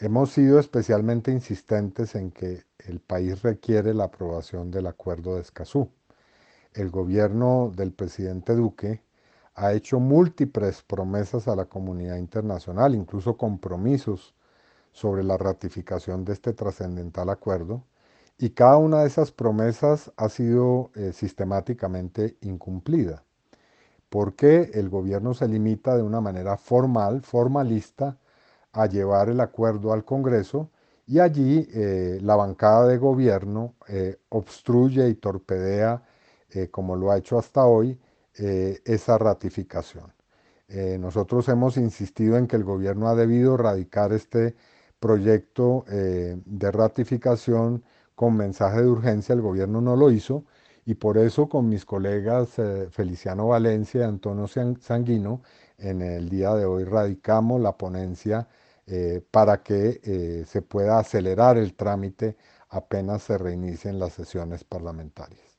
Hemos sido especialmente insistentes en que el país requiere la aprobación del Acuerdo de Escazú. El gobierno del presidente Duque ha hecho múltiples promesas a la comunidad internacional, incluso compromisos sobre la ratificación de este trascendental acuerdo, y cada una de esas promesas ha sido eh, sistemáticamente incumplida. porque el gobierno se limita de una manera formal, formalista, a llevar el acuerdo al Congreso y allí eh, la bancada de gobierno eh, obstruye y torpedea, como lo ha hecho hasta hoy, esa ratificación. nosotros hemos insistido en que el gobierno ha debido radicar este proyecto de ratificación con mensaje de urgencia, el gobierno no lo hizo y por eso con mis colegas eh, Feliciano Valencia y Antonio Sanguino, en el día de hoy radicamos la ponencia eh, para que eh, se pueda acelerar el trámite apenas se reinicien las sesiones parlamentarias.